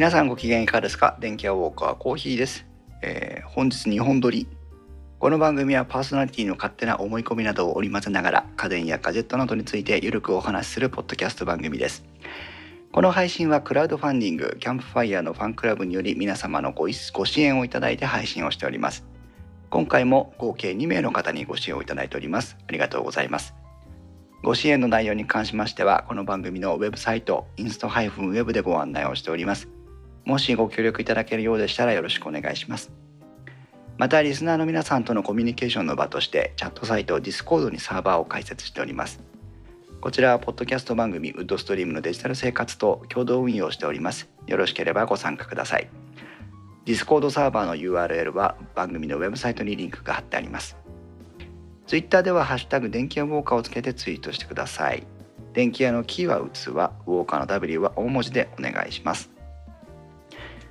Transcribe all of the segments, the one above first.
皆さんご機嫌いかがですか？電気屋ウォーカーコーヒーです、えー本日2本撮り。この番組はパーソナリティの勝手な思い込みなどを織り交ぜながら家電やガジェットなどについてゆるくお話しするポッドキャスト番組です。この配信はクラウドファンディングキャンプファイヤーのファンクラブにより皆様のごいご支援をいただいて配信をしております。今回も合計2名の方にご支援をいただいております。ありがとうございます。ご支援の内容に関しましてはこの番組のウェブサイトインスト -web でご案内をしております。もしご協力いただけるようでしたらよろしくお願いします。またリスナーの皆さんとのコミュニケーションの場としてチャットサイト Discord にサーバーを開設しております。こちらはポッドキャスト番組ウッドストリームのデジタル生活と共同運用しております。よろしければご参加ください。Discord サーバーの URL は番組のウェブサイトにリンクが貼ってあります。Twitter ではハッシュタグ電気屋ウォーカーをつけてツイートしてください。電気屋のキーは器ウォーカーの W は大文字でお願いします。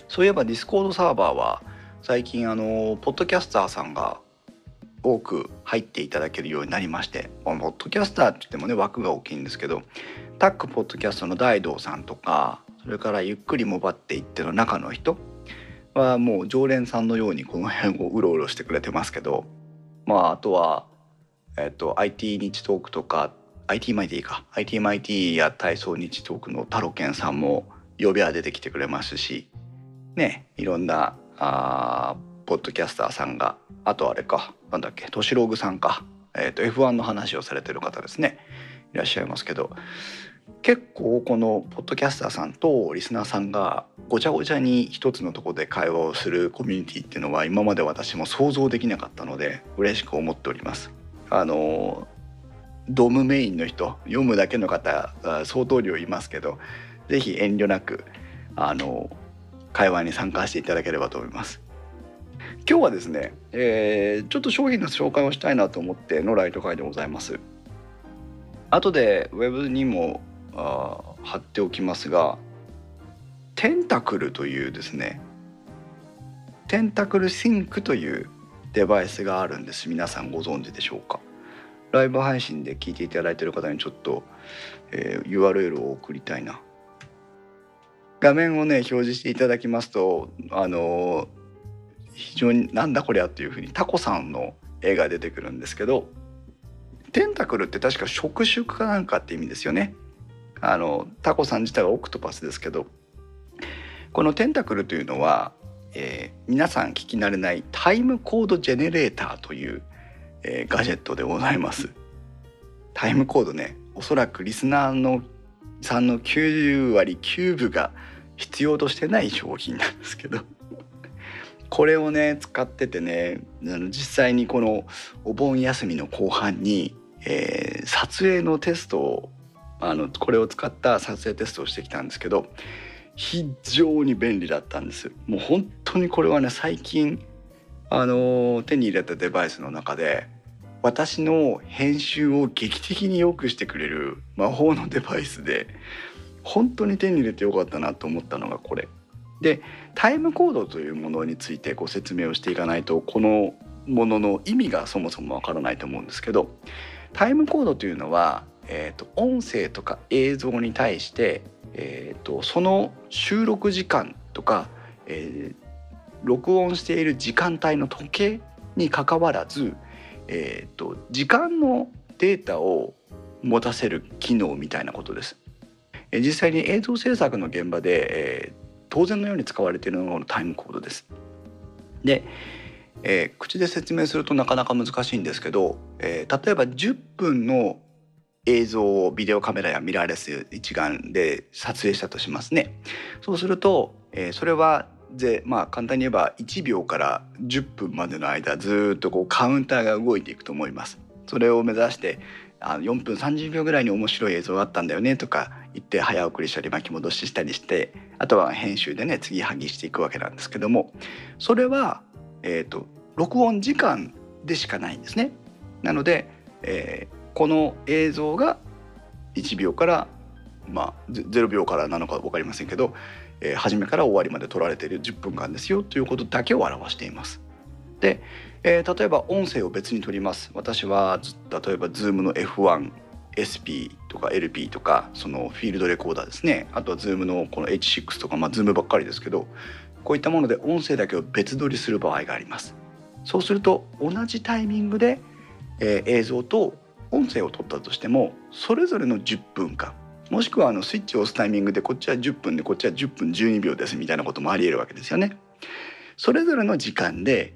そういえば Discord サーバーは最近あのポッドキャスターさんが多く入っていただけるようになりましてポッドキャスターって言ってもね枠が大きいんですけどタックポッドキャストの大道さんとかそれからゆっくりもばっていっての中の人はもう常連さんのようにこの辺をうろうろしてくれてますけどまああとは、えっと IT 日トークとか IT マイティか IT マイティや体操日トークのタロケンさんも呼びは出てきてくれますしねいろんなあポッドキャスターさんがあとあれかなんだっけトシログさんか、えー、と F1 の話をされてる方ですねいらっしゃいますけど結構このポッドキャスターさんとリスナーさんがごちゃごちゃに一つのとこで会話をするコミュニティっていうのは今まで私も想像できなかったので嬉しく思っております。あのドムメインの人読むだけの方相当量いますけどぜひ遠慮なくあの会話に参加していただければと思います。今日はですね、えーちょっと商品の紹介をしたいなと思ってのライト会でございます。後でウェブにもあ貼っておきますがテンタクルというですねテンタクルシンクというデバイスがあるんです皆さんご存知でしょうかライブ配信で聞いていただいている方にちょっと、えー URL を送りたいな画面をね表示していただきますとあの非常になんだこりゃっていうふうにタコさんの絵が出てくるんですけどテンタクルって確か触手かなんかって意味ですよね。あのタコさん自体はオクトパスですけどこのテンタクルというのは、えー皆さん聞き慣れないタイムコードジェネレーターという、えーガジェットでございます。タイムコードねおそらくリスナーのさんの90割9分が必要としてない商品なんですけど。これをね使っててねあの実際にこのお盆休みの後半に、えー撮影のテストをあのこれを使った撮影テストをしてきたんですけど非常に便利だったんです。もう本当にこれはね最近あの手に入れたデバイスの中で私の編集を劇的に良くしてくれる魔法のデバイスで本当に手に入れてよかったなと思ったのがこれ。でタイムコードというものについてご説明をしていかないとこのものの意味がそもそもわからないと思うんですけどタイムコードというのは、えー、と音声とか映像に対して、えー、とその収録時間とか、えー録音している時間帯の時計にかかわらず、えー、と時間のデータを持たせる機能みたいなことです。え実際に映像制作の現場で、えー当然のように使われているのがタイムコードです。で、えー口で説明するとなかなか難しいんですけど、えー例えば10分の映像をビデオカメラやミラーレス一眼で撮影したとしますね。そうすると、えーそれはでまあ簡単に言えば1秒から10分までの間ずっとこうカウンターが動いていくと思います。それを目指してあの4分30秒ぐらいに面白い映像があったんだよねとか言って早送りしたり巻き戻ししたりしてあとは編集でね継ぎはぎしていくわけなんですけどもそれは、えー、と録音時間でしかないんですね。なので、えーこの映像が1秒からまあゼ0秒からなのか分かりませんけど、えー初めから終わりまで撮られている10分間ですよということだけを表しています。で、えー例えば音声を別に撮ります。私は例えば Zoom の F1 SP とか LP とかそのフィールドレコーダーですね。あとは Zoom のこの H6 とかまあ Zoom ばっかりですけどこういったもので音声だけを別撮りする場合があります。そうすると同じタイミングで、えー、映像と音声を撮ったとしてもそれぞれの10分間もしくはあのスイッチを押すタイミングでこっちは10分でこっちは10分12秒ですみたいなこともありえるわけですよね。それぞれの時間で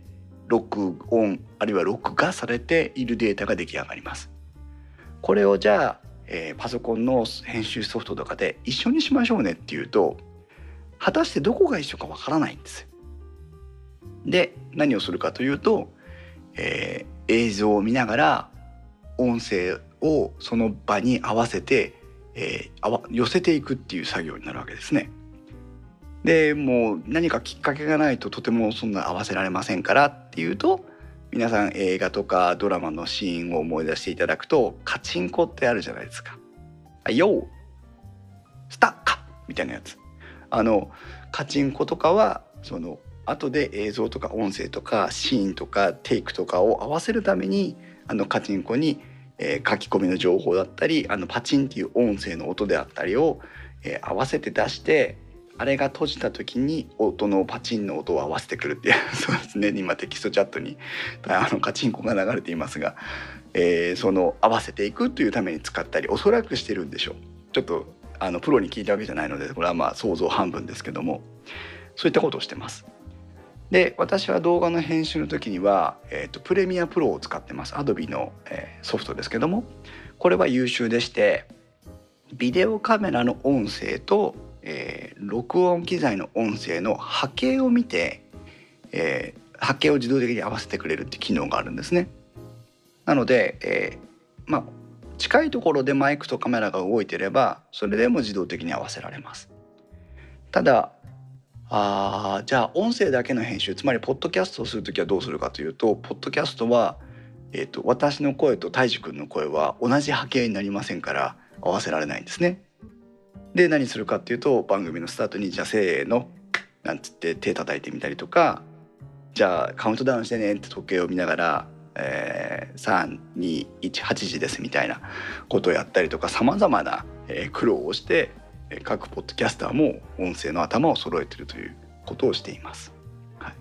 録音あるいは録画されているデータが出来上がります。これをじゃあ、えー、パソコンの編集ソフトとかで一緒にしましょうねっていうと果たしてどこが一緒かわからないんです。で何をするかというと、えー、映像を見ながら音声をその場に合わせて、えー、寄せていくっていう作業になるわけですね。でもう何かきっかけがないととてもそんな合わせられませんからっていうと皆さん映画とかドラマのシーンを思い出していただくとカチンコってあるじゃないですか。あよースタッカみたいなやつ。あのカチンコとかはその後で映像とか音声とかシーンとかテイクとかを合わせるためにあのカチンコに、えー、書き込みの情報だったりあのパチンっていう音声の音であったりを、えー、合わせて出してあれが閉じた時に音のパチンの音を合わせてくるっていう そうですね今テキストチャットにあのカチンコが流れていますが、えー、その合わせていくというために使ったりおそらくしてるんでしょうちょっとあのプロに聞いたわけじゃないのでこれはまあ想像半分ですけどもそういったことをしてます。で私は動画の編集の時には、えーと、プレミアプロを使ってます Adobe の、えー、ソフトですけどもこれは優秀でしてビデオカメラの音声とえー、録音機材の音声の波形を見て、えー、波形を自動的に合わせてくれるって機能があるんですね。なので、えー、まあ近いところでマイクとカメラが動いてればそれでも自動的に合わせられます。ただあじゃあ音声だけの編集つまりポッドキャストをする時はどうするかというとポッドキャストは、えーと、私の声と泰治君の声は同じ波形になりませんから合わせられないんですね。で何するかっていうと番組のスタートに「じゃあせーの」なんつって手叩いてみたりとか「じゃあカウントダウンしてね」って時計を見ながら「えー、3218時です」みたいなことをやったりとかさまざまな、苦労をして各ポッドキャスターも音声の頭を揃えてるということをしています。はい、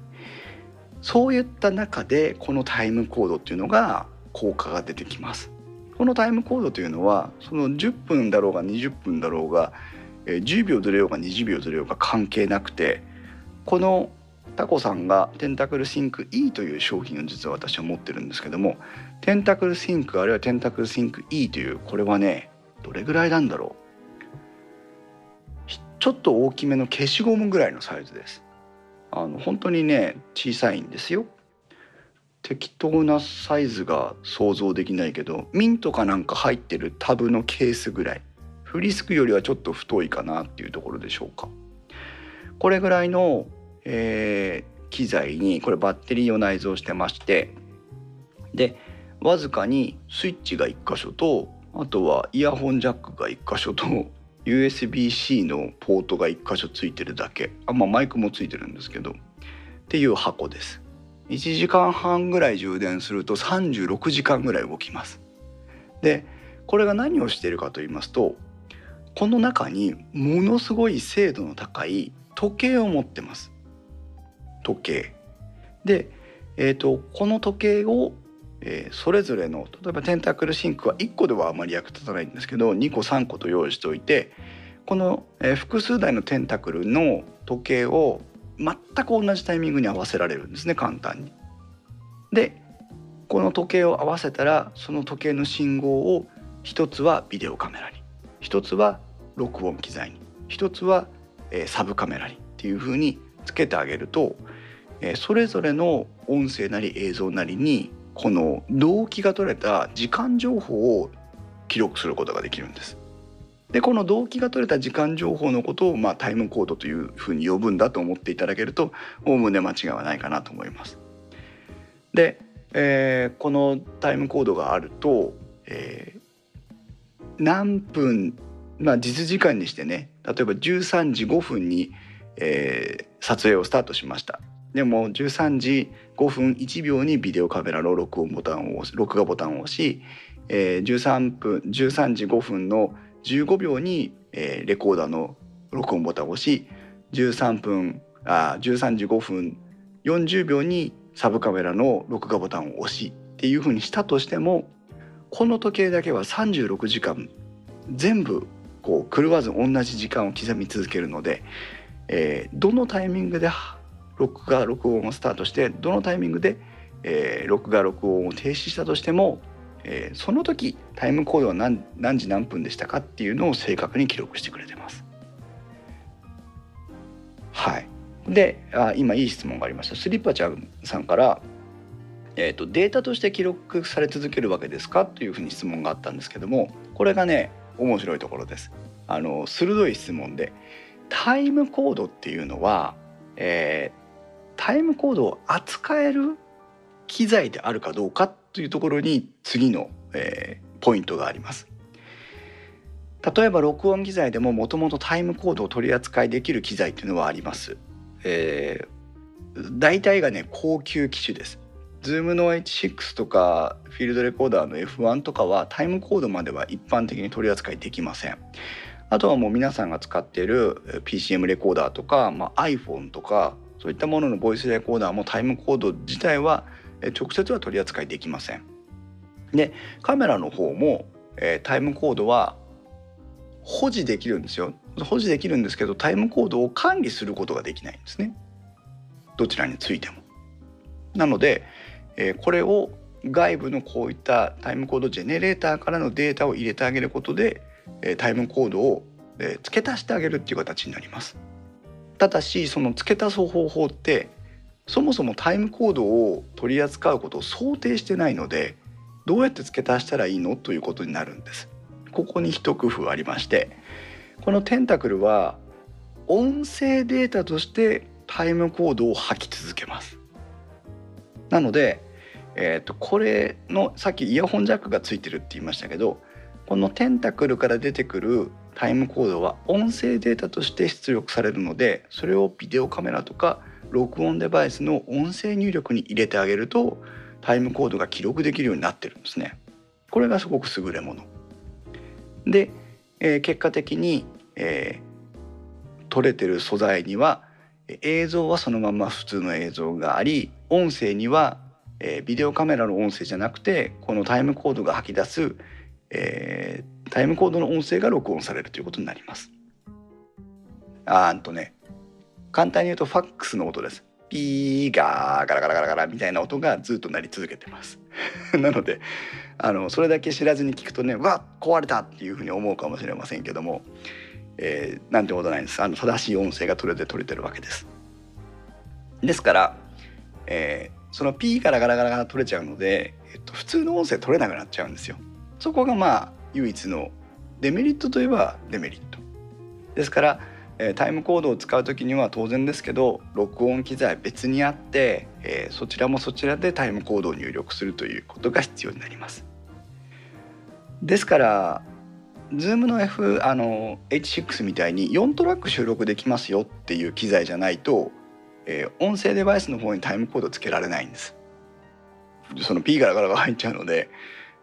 そういった中でこのタイムコードっていうのが効果が出てきます。このタイムコードというのはその10分だろうが20分だろうが10秒ずれようが20秒ずれようが関係なくてこのタコさんがテンタクルシンク E という商品を実は私は持ってるんですけどもテンタクルシンクあるいはテンタクルシンク E というこれはねどれぐらいなんだろう？ちょっと大きめの消しゴムぐらいのサイズです。あの本当にね小さいんですよ。適当なサイズが想像できないけどミントかなんか入ってるタブのケースぐらい。フリスクよりはちょっと太いかなっていうところでしょうか。これぐらいの、えー、機材にこれバッテリーを内蔵してましてでわずかにスイッチが1箇所とあとはイヤホンジャックが1箇所と USB-C のポートが1箇所ついてるだけあまあマイクもついてるんですけどっていう箱です1時間半ぐらい充電すると36時間ぐらい動きます。でこれが何をしているかと言いますとこの中にものすごい精度の高い時計を持ってます。時計。で、えーと、この時計を、えー、それぞれの例えばテンタクルシンクは1個ではあまり役立たないんですけど2個3個と用意しておいてこの、えー、複数台のテンタクルの時計を全く同じタイミングに合わせられるんですね簡単に。でこの時計を合わせたらその時計の信号を一つはビデオカメラに一つは録音機材に一つは、えー、サブカメラにっていう風につけてあげると、えー、それぞれの音声なり映像なりにこの動機が取れた時間情報を記録することができるんです。でこの動機が取れた時間情報のことを、まあ、タイムコードというふうに呼ぶんだと思っていただけるとおおむね間違いはないかなと思います。で、えー、このタイムコードがあると、えー、何分、まあ、実時間にしてね例えば13時5分に、えー、撮影をスタートしました。でも13時5分1秒にビデオカメラの録音ボタンを録画ボタンを押しえー、13分13時5分の15秒に、えー、レコーダーの録音ボタンを押し13分あ13時5分40秒にサブカメラの録画ボタンを押しっていうふうにしたとしてもこの時計だけは36時間全部こう狂わず同じ時間を刻み続けるので、えー、どのタイミングで録画録音をスタートしてどのタイミングで、えー、録画録音を停止したとしても、えー、その時タイムコードは何何時何分でしたかっていうのを正確に記録してくれてます。はい、であ今いい質問がありましたスリッパちゃんさんからえーと、データとして記録され続けるわけですかというふうに質問があったんですけどもこれがね面白いところです。あの鋭い質問でタイムコードっていうのは、えー、タイムコードを扱える機材であるかどうかというところに次の、えー、ポイントがあります。例えば録音機材でももともとタイムコードを取り扱いできる機材っていうのはあります。えー、大体がね高級機種です。Zoom の H6 とかフィールドレコーダーの F1 とかはタイムコードまでは一般的に取り扱いできません。あとはもう皆さんが使っている PCM レコーダーとか、まあ、iPhone とかそういったもののボイスレコーダーもタイムコード自体は直接は取り扱いできません。でカメラの方も、えー、タイムコードは保持できるんですよ保持できるんですけどタイムコードを管理することができないんですねどちらについても。なので、えこれを外部のこういったタイムコードジェネレーターからのデータを入れてあげることで、えタイムコードを、え付け足してあげるっていう形になります。ただしその付け足す方法ってそもそもタイムコードを取り扱うことを想定してないのでどうやって付け足したらいいのということになるんです。ここに一工夫ありましてこのテンタクルは音声データとしてタイムコードを吐き続けます。なので、えー、とこれのさっきイヤホンジャックがついてるって言いましたけどこのテンタクルから出てくるタイムコードは音声データとして出力されるのでそれをビデオカメラとか録音デバイスの音声入力に入れてあげるとタイムコードが記録できるようになってるんですね。これがすごく優れもの。で、えー、結果的に、えー、撮れてる素材には映像はそのまま普通の映像があり音声には、えー、ビデオカメラの音声じゃなくてこのタイムコードが吐き出す、えー、タイムコードの音声が録音されるということになります。あーんとね簡単に言うとファックスの音です。ピーガーガラガラガラガラみたいな音がずっと鳴り続けてます。なのであのそれだけ知らずに聞くとねわっ壊れたっていうふうに思うかもしれませんけどもえー、なんてことないんですあの正しい音声が取れて取れてるわけです。ですから、えー、その P からガラガラが取れちゃうので、えっと、普通の音声取れなくなっちゃうんですよ。そこがまあ唯一のデメリットといえばデメリット。ですから、タイムコードを使う時には当然ですけど録音機材別にあって、え、そちらもそちらでタイムコードを入力するということが必要になります。ですから Zoom の F あの H6 みたいに4トラック収録できますよっていう機材じゃないと、え、音声デバイスの方にタイムコードつけられないんです。その P ガラガラが入っちゃうので、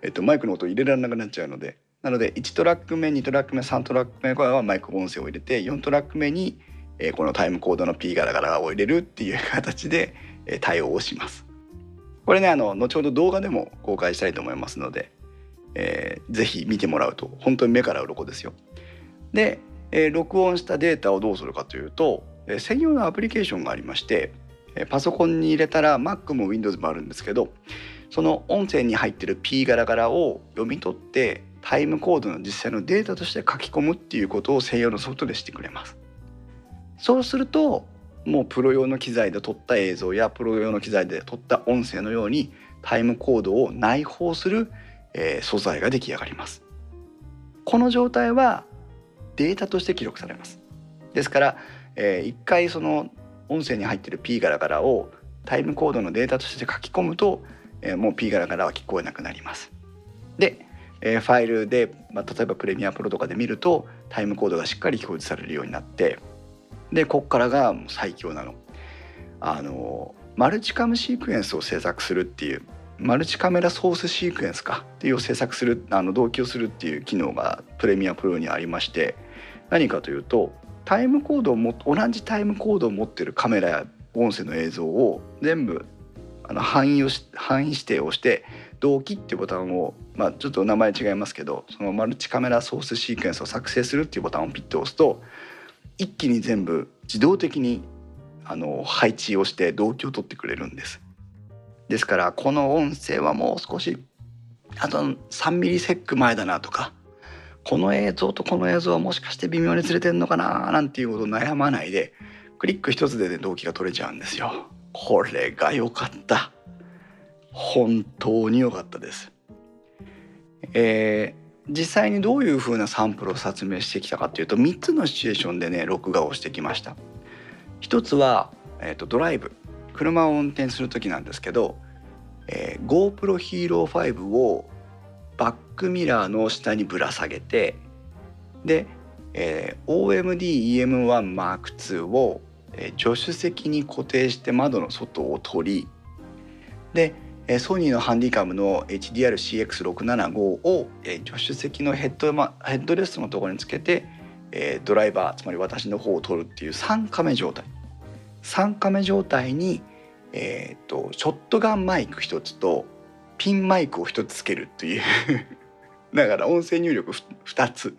えっと、マイクの音入れられなくなっちゃうのでなので1トラック目2トラック目3トラック目はマイク音声を入れて4トラック目に、えー、このタイムコードの P ガラガラを入れるっていう形で、えー、対応をします。これねあの後ほど動画でも公開したいと思いますのでえー、ぜひ見てもらうと本当に目から鱗ですよ。で、えー、録音したデータをどうするかというと、えー、専用のアプリケーションがありまして、パソコンに入れたら Mac も Windows もあるんですけどその音声に入ってる P ガラガラを読み取ってタイムコードの実際のデータとして書き込むっていうことを専用のソフトでしてくれます。そうするともうプロ用の機材で撮った映像やプロ用の機材で撮った音声のようにタイムコードを内包するえー、素材が出来上がりますこの状態はデータとして記録されますですから、えー、一回その音声に入ってる P ガラガラをタイムコードのデータとして書き込むと、えー、もう P ガラガラは聞こえなくなります。で、えー、ファイルで、まあ、例えばプレミアプロとかで見るとタイムコードがしっかり表示されるようになってでこっからが最強なの。あのマルチカムシークエンスを制作するっていうマルチカメラソースシークエンスかっていうを制作するあの同期をするっていう機能がプレミアプロにありまして何かというとタイムコードをも同じタイムコードを持ってるカメラや音声の映像を全部あの範囲を範囲指定をして同期っていうボタンを、まあ、ちょっと名前違いますけどそのマルチカメラソースシークエンスを作成するっていうボタンをピッと押すと一気に全部自動的にあの配置をして同期を取ってくれるんです。ですからこの音声はもう少しあと3ミリセック前だなとかこの映像とこの映像はもしかして微妙にずれてんのかななんていうことを悩まないでクリック一つで、ね、動機が取れちゃうんですよ。これが良かった。本当に良かったです。えー、実際にどういう風なサンプルを説明してきたかというと3つのシチュエーションでね録画をしてきました。一つは、えーと、ドライブ車を運転する時なんですけど、えー、GoPro Hero 5をバックミラーの下にぶら下げてで、えー、OMD-EM1M2 を、え、助手席に固定して窓の外を取りで、ソニーのハンディカムの HDR-CX675 を、助手席のヘッド,、ま、ヘッドレストのところにつけて、ドライバーつまり私の方を取るっていう3カメ状態。3カメ状態に、えーと、ショットガンマイク1つとピンマイクを1つつけるという。だから音声入力2つ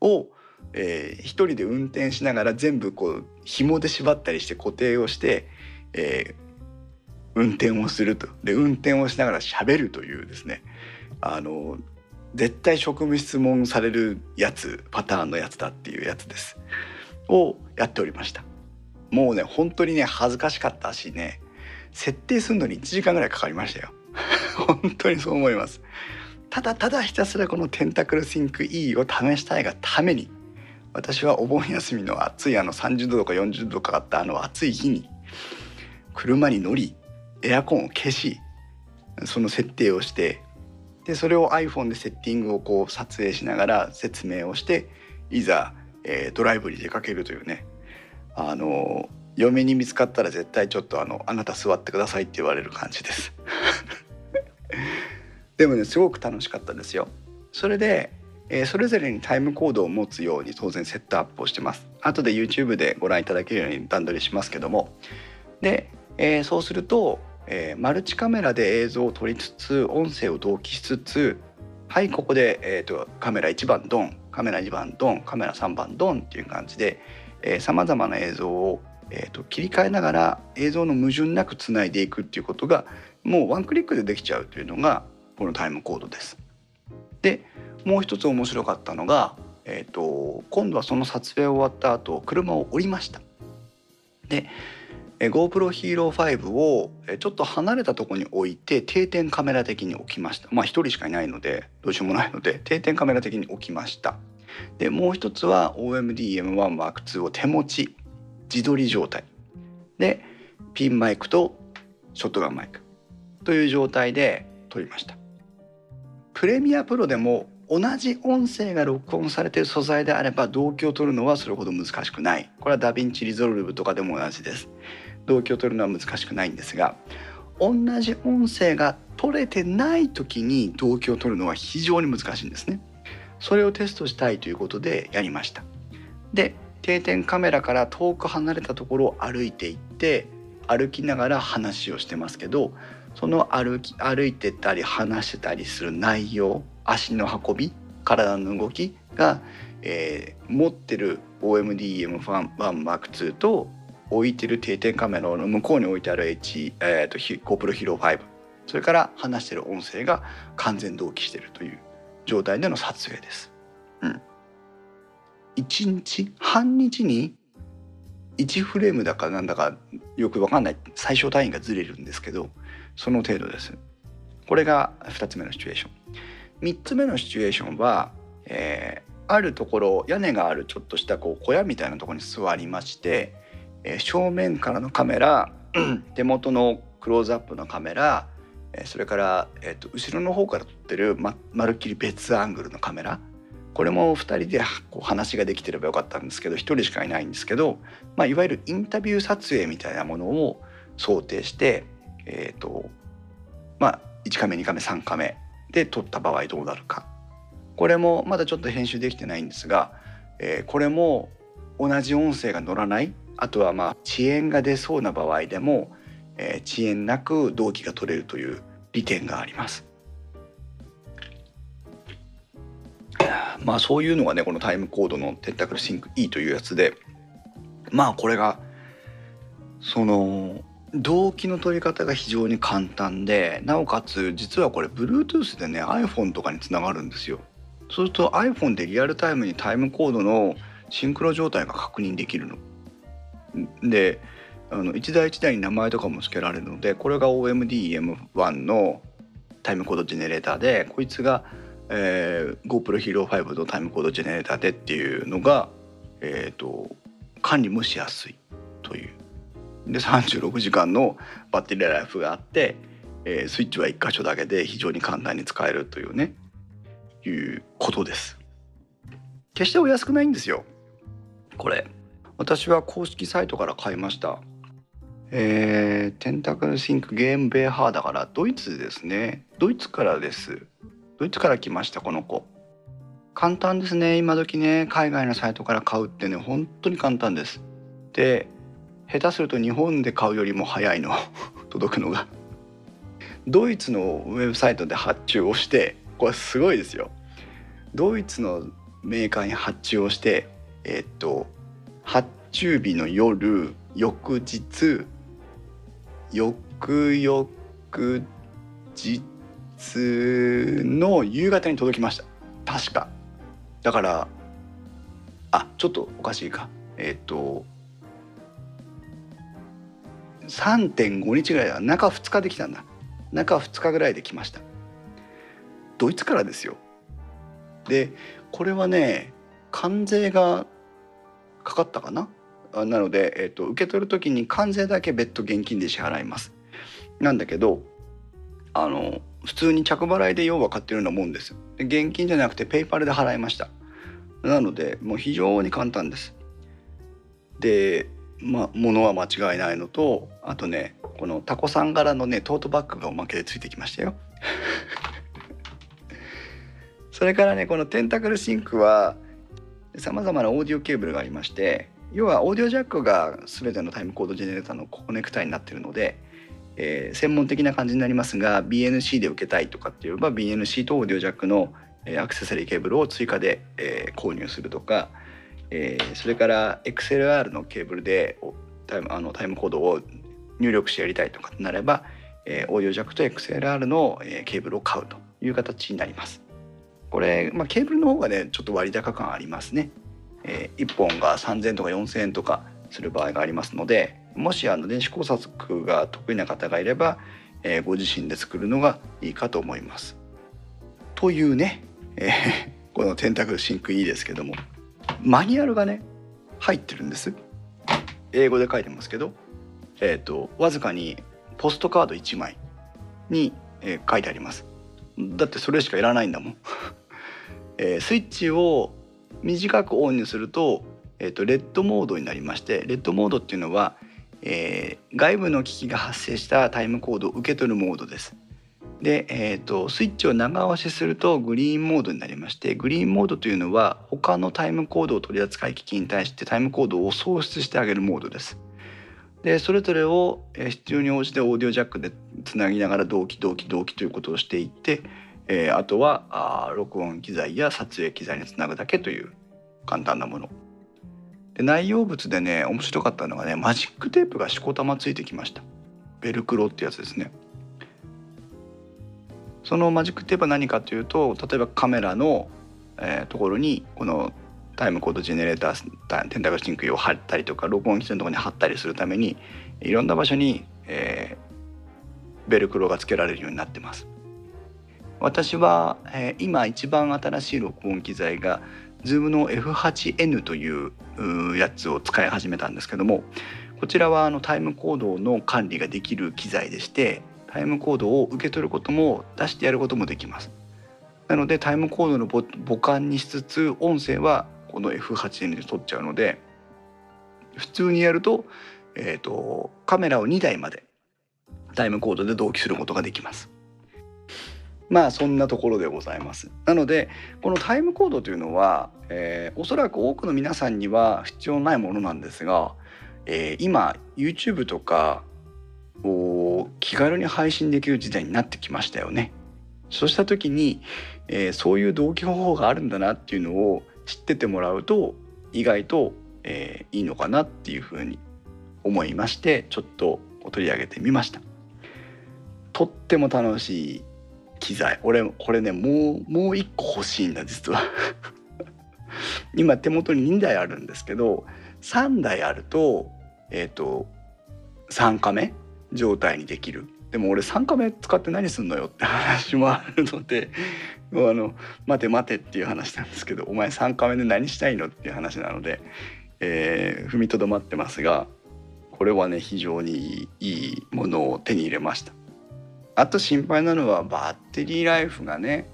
を、えー、1人で運転しながら全部こう紐で縛ったりして固定をして、えー、運転をすると。で運転をしながら喋るというですね。あの絶対職務質問されるやつパターンのやつだっていうやつです。をやっておりました。もうね本当にね恥ずかしかったしね設定するのに1時間ぐらいかかりましたよ。本当にそう思います。ただただひたすらこのテンタクルシンク E を試したいがために私はお盆休みの暑いあの30度とか40度かかったあの暑い日に車に乗りエアコンを消しその設定をしてでそれを iPhone でセッティングをこう撮影しながら説明をしていざ、えー、ドライブに出かけるというね。あの嫁に見つかったら絶対ちょっとあの「あなた座ってください」って言われる感じです。でもねすごく楽しかったですよ。それで、えー、それぞれにタイムコードを持つように当然セットアップをしてます後で YouTube でご覧いただけるように段取りしますけどもで、えー、そうするとえー、マルチカメラで映像を撮りつつ音声を同期しつつはいここで、えーと、カメラ1番ドンカメラ2番ドンカメラ3番ドンっていう感じでさまざまな映像を、えーと、切り替えながら映像の矛盾なくつないでいくっていうことがもうワンクリックでできちゃうというのがこのタイムコードです。でもう一つ面白かったのが、えーと今度はその撮影終わった後車を降りました。で GoPro Hero 5をちょっと離れたとこに置いて定点カメラ的に置きました。まあ1人しかいないのでどうしようもないので定点カメラ的に置きました。でもう一つは OMD-M1M2 を手持ち自撮り状態。でピンマイクとショットガンマイクという状態で撮りました。 Premiere Pro でも同じ音声が録音されている素材であれば同期を取るのはそれほど難しくないこれは DaVinci Resolve とかでも同じです動機を取るのは難しくないんですが同じ音声が取れてない時に動機を取るのは非常に難しいんですね。それをテストしたいということでやりました。で定点カメラから遠く離れたところを歩いていって歩きながら話をしてますけどその歩き歩いてたり話してたりする内容足の運び体の動きが、えー、持ってる OMD-M1M2 と置いてる定点カメラの向こうに置いてある H、えーと、GoPro Hero 5それから話してる音声が完全同期してるという状態での撮影です。うん、1日半日に1フレームだかなんだかよく分かんない。最小単位がずれるんですけどその程度です。これが2つ目のシチュエーション。3つ目のシチュエーションは、えー、あるところ屋根があるちょっとしたこう小屋みたいなところに座りましてえ正面からのカメラ 手元のクローズアップのカメラそれから、えー、と後ろの方から撮ってるままるっきり別アングルのカメラこれも2人でこう話ができてればよかったんですけど1人しかいないんですけど、まあ、いわゆるインタビュー撮影みたいなものを想定して、えーとまあ、1回目2回目3回目で撮った場合どうなるかこれもまだちょっと編集できてないんですが、えー、これも同じ音声が乗らないあとはまあ遅延が出そうな場合でも、えー、遅延なく同期が取れるという利点があります。まあそういうのがねこのタイムコードのテンタクルシンク E というやつでまあこれがその動機の取り方が非常に簡単でなおかつ実はこれ Bluetooth でね iPhone とかにつながるんですよ。そうすると iPhone でリアルタイムにタイムコードのシンクロ状態が確認できるの。であの1台1台に名前とかも付けられるのでこれが OMDM1 のタイムコードジェネレーターでこいつが、えー、GoPro Hero 5のタイムコードジェネレーターでっていうのが、えーと、管理もしやすいという。で36時間のバッテリーライフがあって、えー、スイッチは1箇所だけで非常に簡単に使えるというねいうことです。決してお安くないんですよ。これ。私は公式サイトから買いました。えー、テンタクルシンクゲームベーハーだからドイツですね。ドイツからです。ドイツから来ましたこの子。簡単ですね今時ね。海外のサイトから買うってね本当に簡単です。で下手すると日本で買うよりも早いの。届くのが。ドイツのウェブサイトで発注をしてこれすごいですよ。ドイツのメーカーに発注をしてえー、っと発注日の夜翌日翌々日の夕方に届きました。確か。だからあちょっとおかしいか。えっ、と3.5日ぐらいだ。中2日できたんだ。中2日ぐらいで来ました。ドイツからですよ。でこれはね関税がかかったかな？なので、えーと、受け取る時に関税だけ別途現金で支払います。なんだけどあの普通に着払いで要は買ってるようなもんです。で現金じゃなくてペイパルで払いました。なのでもう非常に簡単です。でまあ物は間違いないのとあとねこのタコさん柄のねトートバッグがおまけでついてきましたよ。それからねこの Tentacle Sync はさまざまなオーディオケーブルがありまして要はオーディオジャックが全てのタイムコードジェネレーターのコネクタになってるので、えー、専門的な感じになりますが BNC で受けたいとかって言えば BNC とオーディオジャックのアクセサリーケーブルを追加で、えー、購入するとか、えー、それから XLR のケーブルでタイムあのタイムコードを入力してやりたいとかとなれば、えー、オーディオジャックと XLR の、えー、ケーブルを買うという形になります。これ、まあ、ケーブルの方がねちょっと割高感ありますね。えー、1本が3,000とか4,000円とかする場合がありますのでもしあの電子工作が得意な方がいれば、えー、ご自身で作るのがいいかと思います。というね、えー、このテンタクルシンクいいですけどもマニュアルがね入ってるんです。英語で書いてますけど、えーと、わずかにポストカード1枚に、えー、書いてあります。だってそれしかいらないんだもん。えー、スイッチを短くオンにすると,、えーと、レッドモードになりましてレッドモードっていうのは、えー、外部の機器が発生したタイムコードを受け取るモードです。で、えーと、スイッチを長押しするとグリーンモードになりましてグリーンモードというのは他のタイムコードを取り扱い機器に対してタイムコードを創出してあげるモードです。でそれぞれを必要に応じてオーディオジャックでつなぎながら同期同期同期ということをしていってえー、あとはあ録音機材や撮影機材につなぐだけという簡単なもの。で内容物でね面白かったのがねマジックテープがしこたまついてきました。ベルクロってやつですね。そのマジックテープは何かというと例えばカメラの、えー、ところにこのタイムコードジェネレーター Tentacle Sync を貼ったりとか録音機材のところに貼ったりするためにいろんな場所に、えー、ベルクロがつけられるようになってます。私は、えー、今一番新しい録音機材が Zoom の F8N というやつを使い始めたんですけどもこちらはあのタイムコードの管理ができる機材でしてタイムコードを受け取ることも出してやることもできます。なのでタイムコードの母管にしつつ音声はこの F8N で撮っちゃうので普通にやると,、えーとカメラを2台までタイムコードで同期することができます。まあそんなところでございます。なのでこのタイムコードというのは、えー、おそらく多くの皆さんには必要ないものなんですが、えー、今 YouTube とかを気軽に配信できる時代になってきましたよね。そうした時に、えー、そういう同期方法があるんだなっていうのを知っててもらうと意外と、えー、いいのかなっていうふうに思いましてちょっと取り上げてみました。とっても楽しい機材俺これねもうもう1個欲しいんだ実は 今手元に2台あるんですけど3台あるとえっ、ー、と3カメ状態にできるでも俺3カメ使って何すんのよって話もあるのでもうあの待て待てっていう話なんですけどお前3カメで何したいのっていう話なので、えー、踏みとどまってますがこれはね非常にいいものを手に入れました。あと心配なのはバッテリーライフがね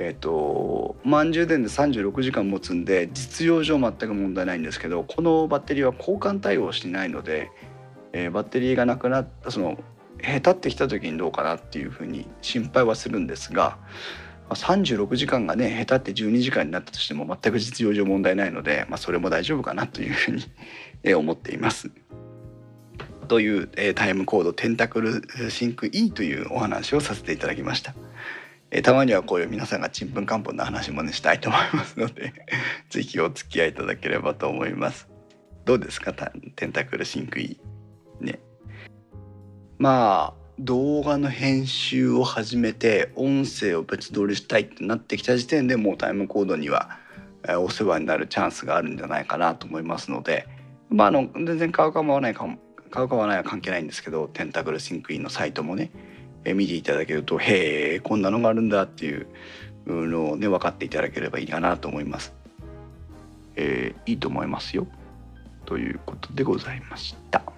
えーと、満充電で36時間持つんで実用上全く問題ないんですけどこのバッテリーは交換対応してないので、えー、バッテリーがなくなったそのへたってきた時にどうかなっていうふうに心配はするんですが36時間がねへたって12時間になったとしても全く実用上問題ないので、まあ、それも大丈夫かなというふうに 思っています。という、えー、タイムコードテンタクルシンク E というお話をさせていただきました。え、たまにはこういう皆さんがちんぷんかんぷんな話もねしたいと思いますので 是非お付き合いいただければと思います。どうですかテンタクルシンク E ね。まあ動画の編集を始めて音声を別撮りしたいってなってきた時点でもうタイムコードにはお世話になるチャンスがあるんじゃないかなと思いますのでまああの全然買うかも買わないかも買う買わないは関係ないんですけど Tentacle Sync E のサイトもね、え見ていただけるとへえこんなのがあるんだっていうのをね分かっていただければいいかなと思います。えー、いいと思いますよ。ということでございました。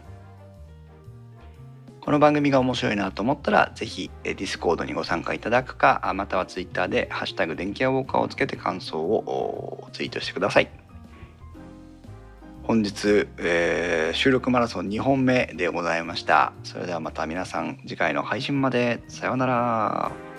この番組が面白いなと思ったら、ぜひ、ディスコードにご参加いただくか、またはツイッターで、ハッシュタグ電気屋ウォーカーをつけて感想をツイートしてください。本日、えー、収録マラソン2本目でございました。それではまた皆さん次回の配信まで。さようなら。